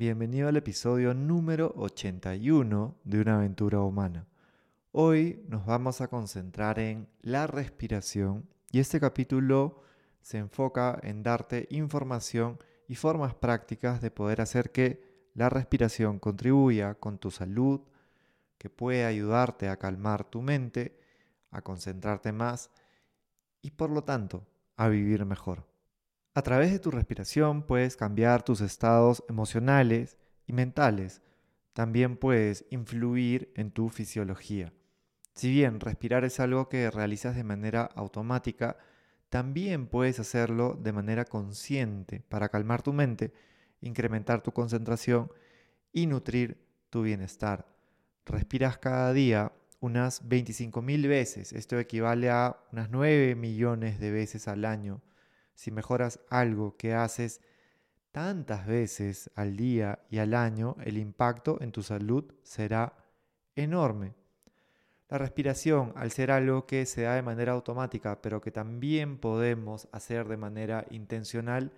Bienvenido al episodio número 81 de Una aventura humana. Hoy nos vamos a concentrar en la respiración y este capítulo se enfoca en darte información y formas prácticas de poder hacer que la respiración contribuya con tu salud, que pueda ayudarte a calmar tu mente, a concentrarte más y por lo tanto a vivir mejor. A través de tu respiración puedes cambiar tus estados emocionales y mentales. También puedes influir en tu fisiología. Si bien respirar es algo que realizas de manera automática, también puedes hacerlo de manera consciente para calmar tu mente, incrementar tu concentración y nutrir tu bienestar. Respiras cada día unas 25.000 veces. Esto equivale a unas 9 millones de veces al año si mejoras algo que haces tantas veces al día y al año, el impacto en tu salud será enorme. La respiración, al ser algo que se da de manera automática, pero que también podemos hacer de manera intencional,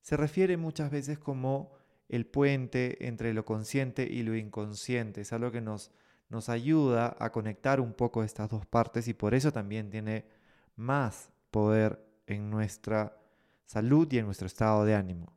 se refiere muchas veces como el puente entre lo consciente y lo inconsciente. Es algo que nos, nos ayuda a conectar un poco estas dos partes y por eso también tiene más poder en nuestra salud y en nuestro estado de ánimo.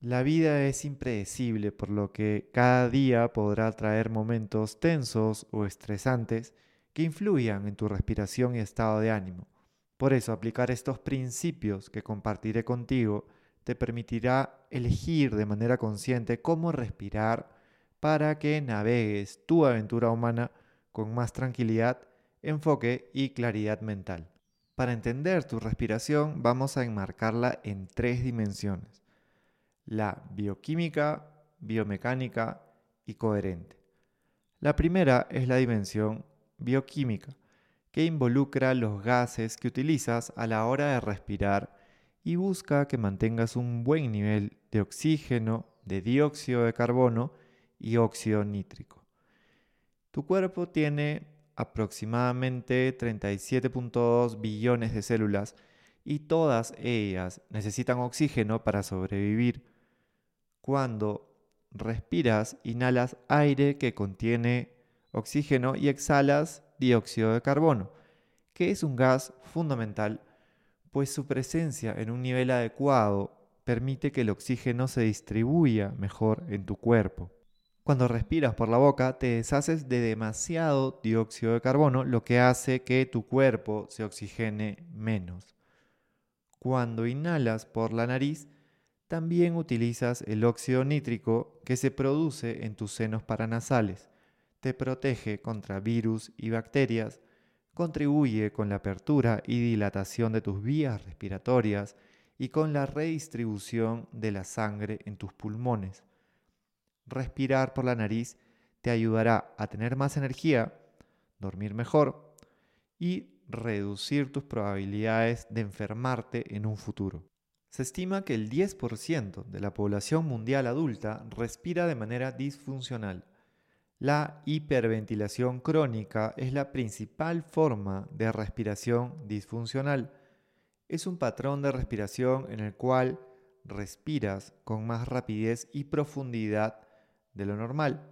La vida es impredecible, por lo que cada día podrá traer momentos tensos o estresantes que influyan en tu respiración y estado de ánimo. Por eso, aplicar estos principios que compartiré contigo te permitirá elegir de manera consciente cómo respirar para que navegues tu aventura humana con más tranquilidad, enfoque y claridad mental. Para entender tu respiración vamos a enmarcarla en tres dimensiones. La bioquímica, biomecánica y coherente. La primera es la dimensión bioquímica, que involucra los gases que utilizas a la hora de respirar y busca que mantengas un buen nivel de oxígeno, de dióxido de carbono y óxido nítrico. Tu cuerpo tiene aproximadamente 37.2 billones de células y todas ellas necesitan oxígeno para sobrevivir. Cuando respiras, inhalas aire que contiene oxígeno y exhalas dióxido de carbono, que es un gas fundamental, pues su presencia en un nivel adecuado permite que el oxígeno se distribuya mejor en tu cuerpo. Cuando respiras por la boca te deshaces de demasiado dióxido de carbono, lo que hace que tu cuerpo se oxigene menos. Cuando inhalas por la nariz, también utilizas el óxido nítrico que se produce en tus senos paranasales. Te protege contra virus y bacterias, contribuye con la apertura y dilatación de tus vías respiratorias y con la redistribución de la sangre en tus pulmones respirar por la nariz te ayudará a tener más energía, dormir mejor y reducir tus probabilidades de enfermarte en un futuro. Se estima que el 10% de la población mundial adulta respira de manera disfuncional. La hiperventilación crónica es la principal forma de respiración disfuncional. Es un patrón de respiración en el cual respiras con más rapidez y profundidad de lo normal.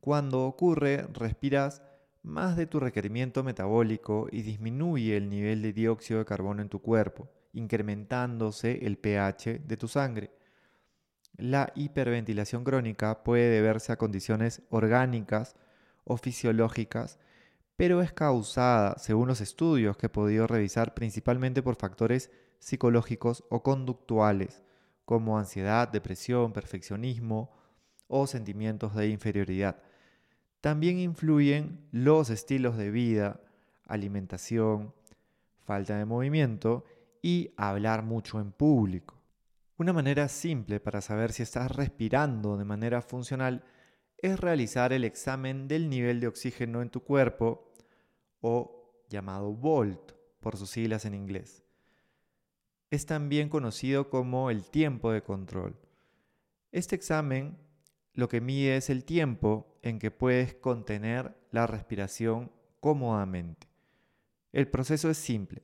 Cuando ocurre, respiras más de tu requerimiento metabólico y disminuye el nivel de dióxido de carbono en tu cuerpo, incrementándose el pH de tu sangre. La hiperventilación crónica puede deberse a condiciones orgánicas o fisiológicas, pero es causada, según los estudios que he podido revisar, principalmente por factores psicológicos o conductuales, como ansiedad, depresión, perfeccionismo, o sentimientos de inferioridad. También influyen los estilos de vida, alimentación, falta de movimiento y hablar mucho en público. Una manera simple para saber si estás respirando de manera funcional es realizar el examen del nivel de oxígeno en tu cuerpo o llamado VOLT por sus siglas en inglés. Es también conocido como el tiempo de control. Este examen lo que mide es el tiempo en que puedes contener la respiración cómodamente. El proceso es simple.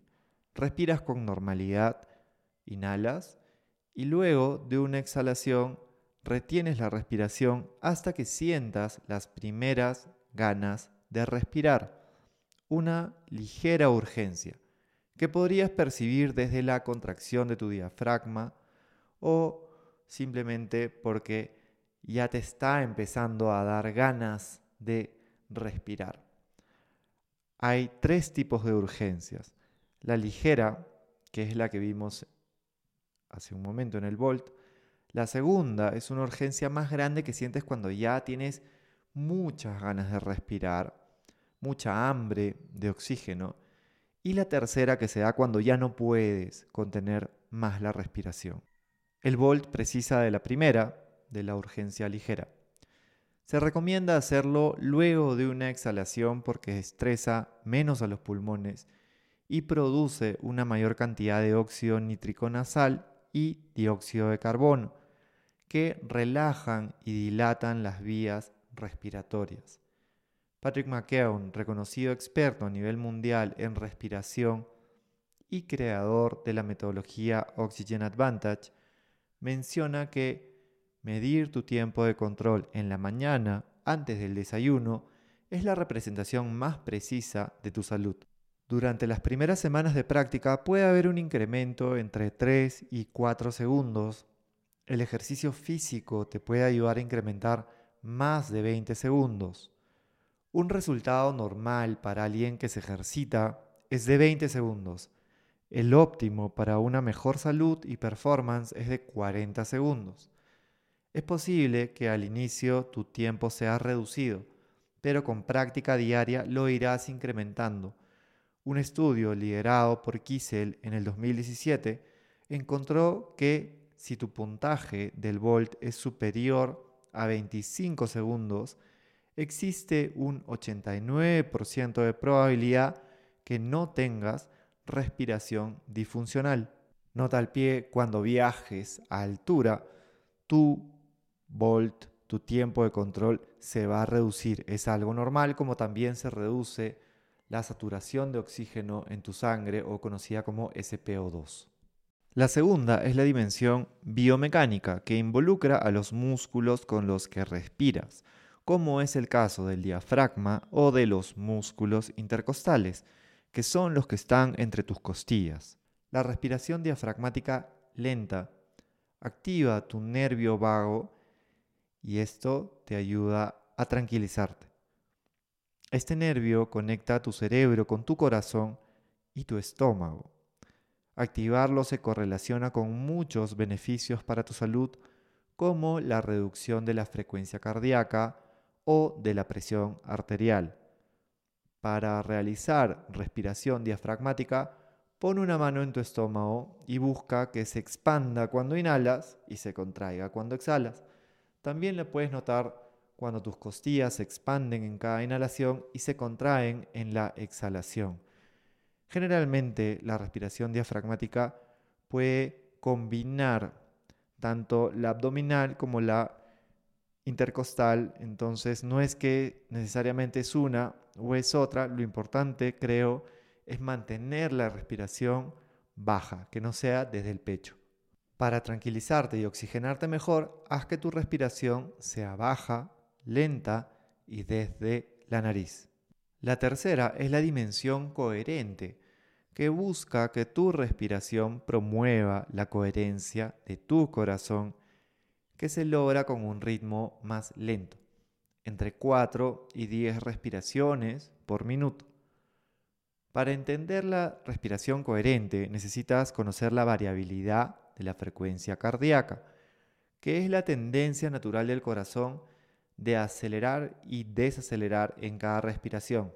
Respiras con normalidad, inhalas y luego de una exhalación retienes la respiración hasta que sientas las primeras ganas de respirar, una ligera urgencia que podrías percibir desde la contracción de tu diafragma o simplemente porque ya te está empezando a dar ganas de respirar. Hay tres tipos de urgencias. La ligera, que es la que vimos hace un momento en el Volt. La segunda es una urgencia más grande que sientes cuando ya tienes muchas ganas de respirar, mucha hambre de oxígeno. Y la tercera que se da cuando ya no puedes contener más la respiración. El Volt precisa de la primera, de la urgencia ligera. Se recomienda hacerlo luego de una exhalación porque estresa menos a los pulmones y produce una mayor cantidad de óxido nítrico nasal y dióxido de carbono, que relajan y dilatan las vías respiratorias. Patrick McKeown, reconocido experto a nivel mundial en respiración y creador de la metodología Oxygen Advantage, menciona que Medir tu tiempo de control en la mañana antes del desayuno es la representación más precisa de tu salud. Durante las primeras semanas de práctica puede haber un incremento entre 3 y 4 segundos. El ejercicio físico te puede ayudar a incrementar más de 20 segundos. Un resultado normal para alguien que se ejercita es de 20 segundos. El óptimo para una mejor salud y performance es de 40 segundos. Es posible que al inicio tu tiempo sea reducido, pero con práctica diaria lo irás incrementando. Un estudio liderado por Kiesel en el 2017 encontró que si tu puntaje del Volt es superior a 25 segundos, existe un 89% de probabilidad que no tengas respiración disfuncional. Nota al pie, cuando viajes a altura, tu volt, tu tiempo de control se va a reducir. Es algo normal como también se reduce la saturación de oxígeno en tu sangre o conocida como SPO2. La segunda es la dimensión biomecánica que involucra a los músculos con los que respiras, como es el caso del diafragma o de los músculos intercostales, que son los que están entre tus costillas. La respiración diafragmática lenta activa tu nervio vago y esto te ayuda a tranquilizarte. Este nervio conecta tu cerebro con tu corazón y tu estómago. Activarlo se correlaciona con muchos beneficios para tu salud, como la reducción de la frecuencia cardíaca o de la presión arterial. Para realizar respiración diafragmática, pon una mano en tu estómago y busca que se expanda cuando inhalas y se contraiga cuando exhalas. También le puedes notar cuando tus costillas se expanden en cada inhalación y se contraen en la exhalación. Generalmente la respiración diafragmática puede combinar tanto la abdominal como la intercostal, entonces no es que necesariamente es una o es otra, lo importante creo es mantener la respiración baja, que no sea desde el pecho. Para tranquilizarte y oxigenarte mejor, haz que tu respiración sea baja, lenta y desde la nariz. La tercera es la dimensión coherente, que busca que tu respiración promueva la coherencia de tu corazón, que se logra con un ritmo más lento, entre 4 y 10 respiraciones por minuto. Para entender la respiración coherente necesitas conocer la variabilidad de la frecuencia cardíaca, que es la tendencia natural del corazón de acelerar y desacelerar en cada respiración.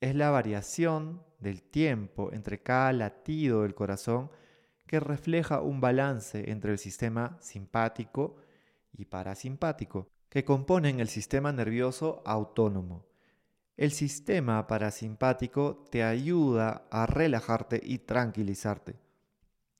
Es la variación del tiempo entre cada latido del corazón que refleja un balance entre el sistema simpático y parasimpático, que componen el sistema nervioso autónomo. El sistema parasimpático te ayuda a relajarte y tranquilizarte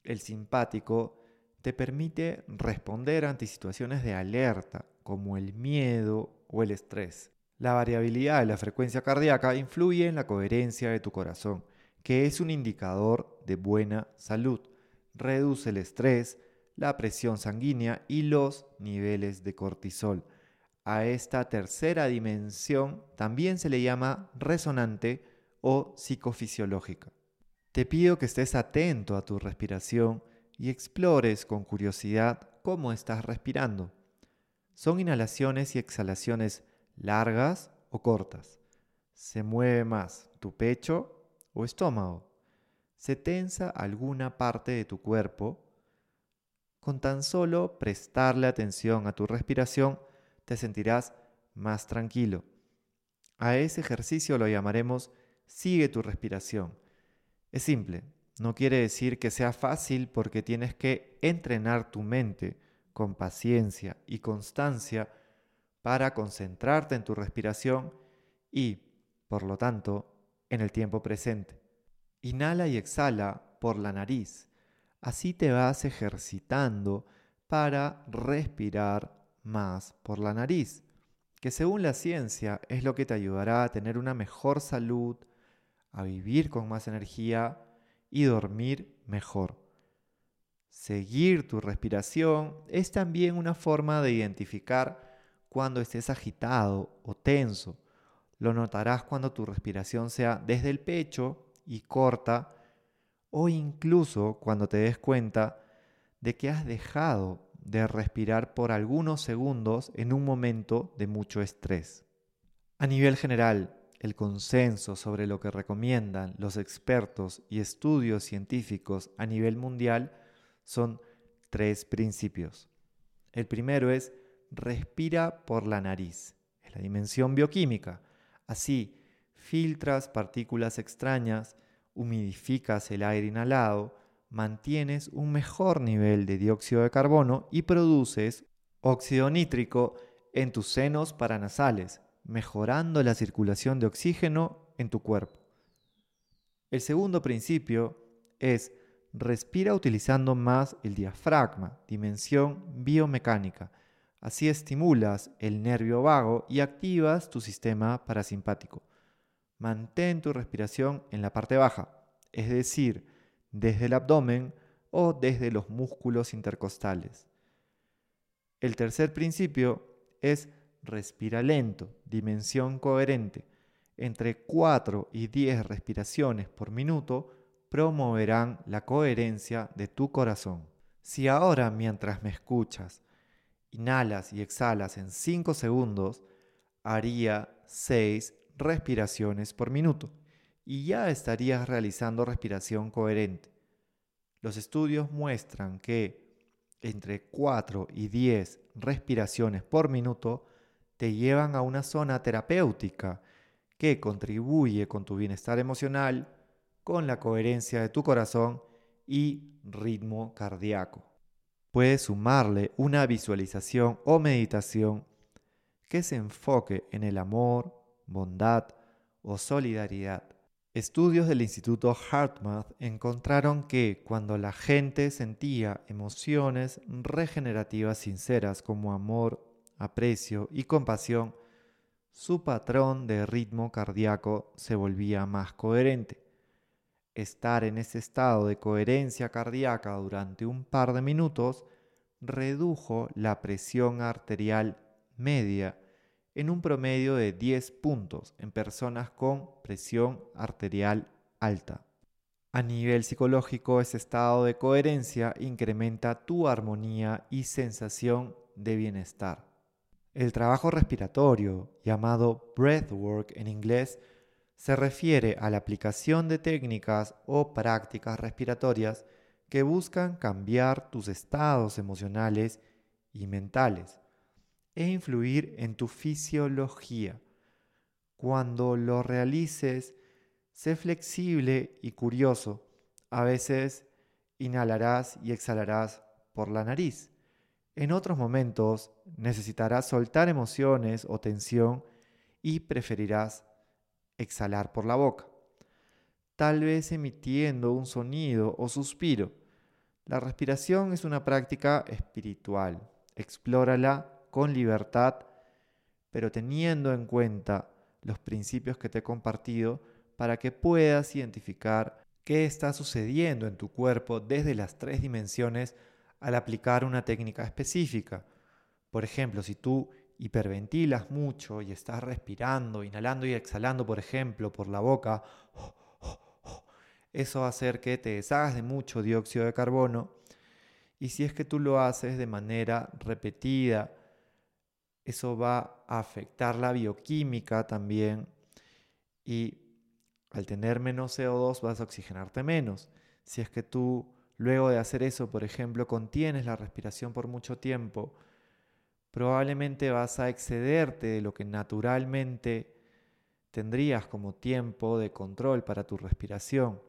el simpático te permite responder ante situaciones de alerta, como el miedo o el estrés. La variabilidad de la frecuencia cardíaca influye en la coherencia de tu corazón, que es un indicador de buena salud. Reduce el estrés, la presión sanguínea y los niveles de cortisol. A esta tercera dimensión también se le llama resonante o psicofisiológica. Te pido que estés atento a tu respiración y explores con curiosidad cómo estás respirando. Son inhalaciones y exhalaciones largas o cortas. ¿Se mueve más tu pecho o estómago? ¿Se tensa alguna parte de tu cuerpo? Con tan solo prestarle atención a tu respiración, te sentirás más tranquilo. A ese ejercicio lo llamaremos sigue tu respiración. Es simple, no quiere decir que sea fácil porque tienes que entrenar tu mente con paciencia y constancia para concentrarte en tu respiración y, por lo tanto, en el tiempo presente. Inhala y exhala por la nariz. Así te vas ejercitando para respirar más por la nariz, que según la ciencia es lo que te ayudará a tener una mejor salud, a vivir con más energía y dormir mejor. Seguir tu respiración es también una forma de identificar cuando estés agitado o tenso. Lo notarás cuando tu respiración sea desde el pecho y corta o incluso cuando te des cuenta de que has dejado de respirar por algunos segundos en un momento de mucho estrés. A nivel general, el consenso sobre lo que recomiendan los expertos y estudios científicos a nivel mundial son tres principios. El primero es respira por la nariz, es la dimensión bioquímica. Así, filtras partículas extrañas, humidificas el aire inhalado, mantienes un mejor nivel de dióxido de carbono y produces óxido nítrico en tus senos paranasales, mejorando la circulación de oxígeno en tu cuerpo. El segundo principio es respira utilizando más el diafragma, dimensión biomecánica. Así estimulas el nervio vago y activas tu sistema parasimpático. Mantén tu respiración en la parte baja, es decir, desde el abdomen o desde los músculos intercostales. El tercer principio es respira lento, dimensión coherente. Entre 4 y 10 respiraciones por minuto promoverán la coherencia de tu corazón. Si ahora mientras me escuchas inhalas y exhalas en 5 segundos, haría 6 respiraciones por minuto y ya estarías realizando respiración coherente. Los estudios muestran que entre 4 y 10 respiraciones por minuto te llevan a una zona terapéutica que contribuye con tu bienestar emocional, con la coherencia de tu corazón y ritmo cardíaco. Puedes sumarle una visualización o meditación que se enfoque en el amor, bondad o solidaridad. Estudios del Instituto HeartMath encontraron que cuando la gente sentía emociones regenerativas sinceras como amor, aprecio y compasión, su patrón de ritmo cardíaco se volvía más coherente. Estar en ese estado de coherencia cardíaca durante un par de minutos redujo la presión arterial media en un promedio de 10 puntos en personas con presión arterial alta. A nivel psicológico, ese estado de coherencia incrementa tu armonía y sensación de bienestar. El trabajo respiratorio, llamado breathwork en inglés, se refiere a la aplicación de técnicas o prácticas respiratorias que buscan cambiar tus estados emocionales y mentales e influir en tu fisiología. Cuando lo realices, sé flexible y curioso. A veces inhalarás y exhalarás por la nariz. En otros momentos necesitarás soltar emociones o tensión y preferirás exhalar por la boca, tal vez emitiendo un sonido o suspiro. La respiración es una práctica espiritual. Explórala con libertad, pero teniendo en cuenta los principios que te he compartido para que puedas identificar qué está sucediendo en tu cuerpo desde las tres dimensiones al aplicar una técnica específica. Por ejemplo, si tú hiperventilas mucho y estás respirando, inhalando y exhalando, por ejemplo, por la boca, eso va a hacer que te deshagas de mucho dióxido de carbono. Y si es que tú lo haces de manera repetida, eso va a afectar la bioquímica también y al tener menos CO2 vas a oxigenarte menos. Si es que tú luego de hacer eso, por ejemplo, contienes la respiración por mucho tiempo, probablemente vas a excederte de lo que naturalmente tendrías como tiempo de control para tu respiración.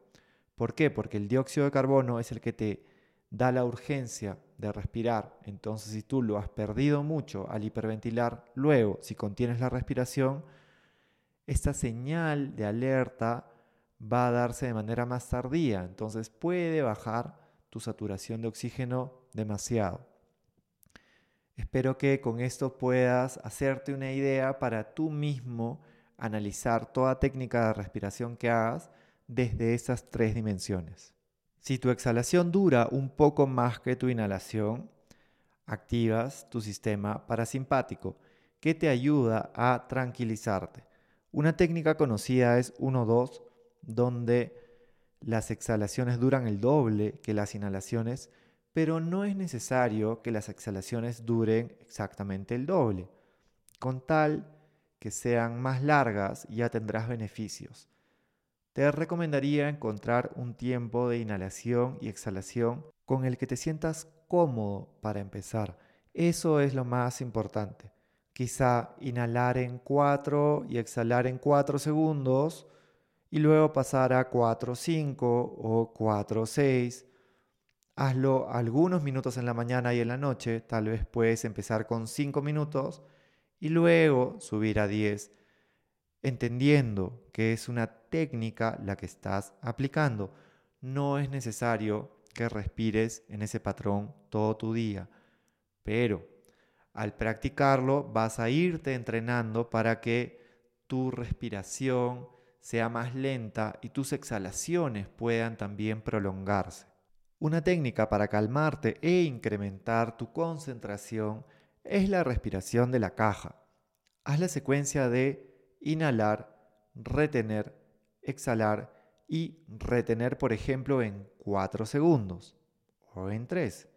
¿Por qué? Porque el dióxido de carbono es el que te da la urgencia de respirar. Entonces, si tú lo has perdido mucho al hiperventilar, luego, si contienes la respiración, esta señal de alerta va a darse de manera más tardía. Entonces, puede bajar tu saturación de oxígeno demasiado. Espero que con esto puedas hacerte una idea para tú mismo analizar toda técnica de respiración que hagas desde esas tres dimensiones. Si tu exhalación dura un poco más que tu inhalación, activas tu sistema parasimpático, que te ayuda a tranquilizarte. Una técnica conocida es 1-2, donde las exhalaciones duran el doble que las inhalaciones, pero no es necesario que las exhalaciones duren exactamente el doble. Con tal que sean más largas ya tendrás beneficios te recomendaría encontrar un tiempo de inhalación y exhalación con el que te sientas cómodo para empezar. Eso es lo más importante. Quizá inhalar en 4 y exhalar en 4 segundos y luego pasar a 4, 5 o 4, 6. Hazlo algunos minutos en la mañana y en la noche. Tal vez puedes empezar con 5 minutos y luego subir a 10 entendiendo que es una técnica la que estás aplicando. No es necesario que respires en ese patrón todo tu día, pero al practicarlo vas a irte entrenando para que tu respiración sea más lenta y tus exhalaciones puedan también prolongarse. Una técnica para calmarte e incrementar tu concentración es la respiración de la caja. Haz la secuencia de inhalar, retener, exhalar y retener, por ejemplo, en 4 segundos o en 3.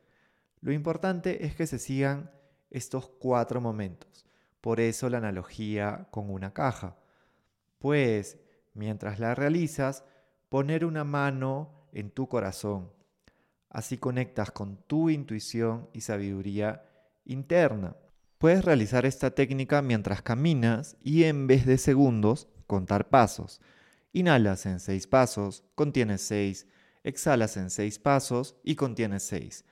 Lo importante es que se sigan estos cuatro momentos. Por eso la analogía con una caja. Pues, mientras la realizas, poner una mano en tu corazón. Así conectas con tu intuición y sabiduría interna. Puedes realizar esta técnica mientras caminas y en vez de segundos, contar pasos. Inhalas en 6 pasos, contienes 6, exhalas en 6 pasos y contienes 6.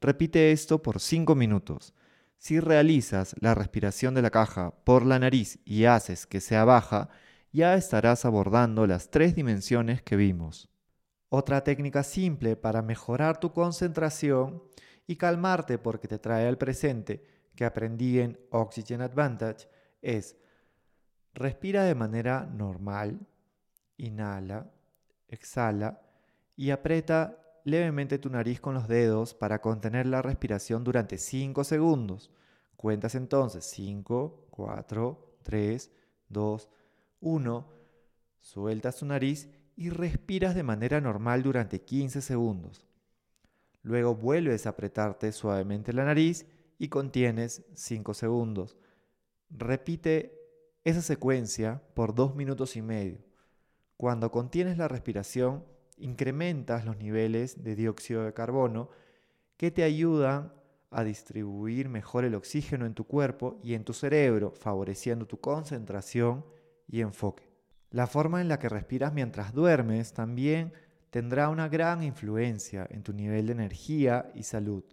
Repite esto por 5 minutos. Si realizas la respiración de la caja por la nariz y haces que sea baja, ya estarás abordando las tres dimensiones que vimos. Otra técnica simple para mejorar tu concentración y calmarte porque te trae al presente que aprendí en Oxygen Advantage es respira de manera normal, inhala, exhala y aprieta levemente tu nariz con los dedos para contener la respiración durante 5 segundos. Cuentas entonces 5, 4, 3, 2, 1. Sueltas tu nariz y respiras de manera normal durante 15 segundos. Luego vuelves a apretarte suavemente la nariz y contienes 5 segundos. Repite esa secuencia por 2 minutos y medio. Cuando contienes la respiración, incrementas los niveles de dióxido de carbono que te ayudan a distribuir mejor el oxígeno en tu cuerpo y en tu cerebro, favoreciendo tu concentración y enfoque. La forma en la que respiras mientras duermes también tendrá una gran influencia en tu nivel de energía y salud.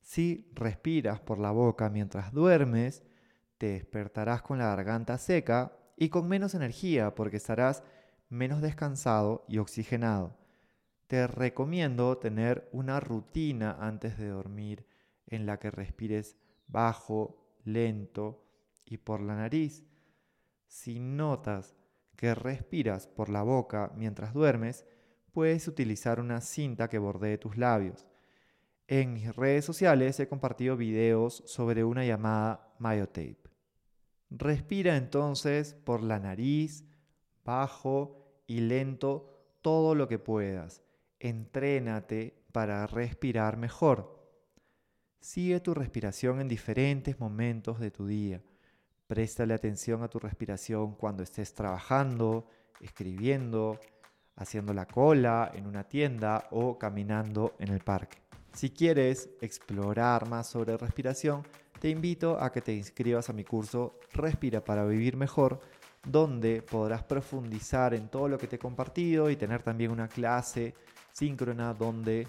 Si respiras por la boca mientras duermes, te despertarás con la garganta seca y con menos energía porque estarás menos descansado y oxigenado. Te recomiendo tener una rutina antes de dormir en la que respires bajo, lento y por la nariz. Si notas que respiras por la boca mientras duermes, puedes utilizar una cinta que bordee tus labios. En mis redes sociales he compartido videos sobre una llamada myotape. Respira entonces por la nariz, bajo y lento todo lo que puedas. Entrénate para respirar mejor. Sigue tu respiración en diferentes momentos de tu día. Préstale atención a tu respiración cuando estés trabajando, escribiendo, haciendo la cola en una tienda o caminando en el parque. Si quieres explorar más sobre respiración, te invito a que te inscribas a mi curso Respira para vivir mejor, donde podrás profundizar en todo lo que te he compartido y tener también una clase síncrona donde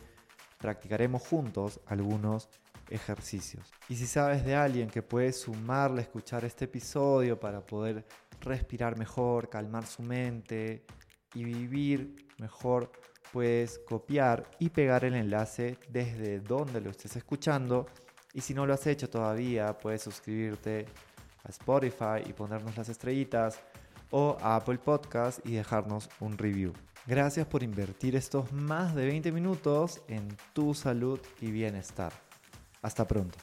practicaremos juntos algunos ejercicios. Y si sabes de alguien que puede sumarle a escuchar este episodio para poder respirar mejor, calmar su mente y vivir mejor, puedes copiar y pegar el enlace desde donde lo estés escuchando. Y si no lo has hecho todavía, puedes suscribirte a Spotify y ponernos las estrellitas o a Apple Podcast y dejarnos un review. Gracias por invertir estos más de 20 minutos en tu salud y bienestar. Hasta pronto.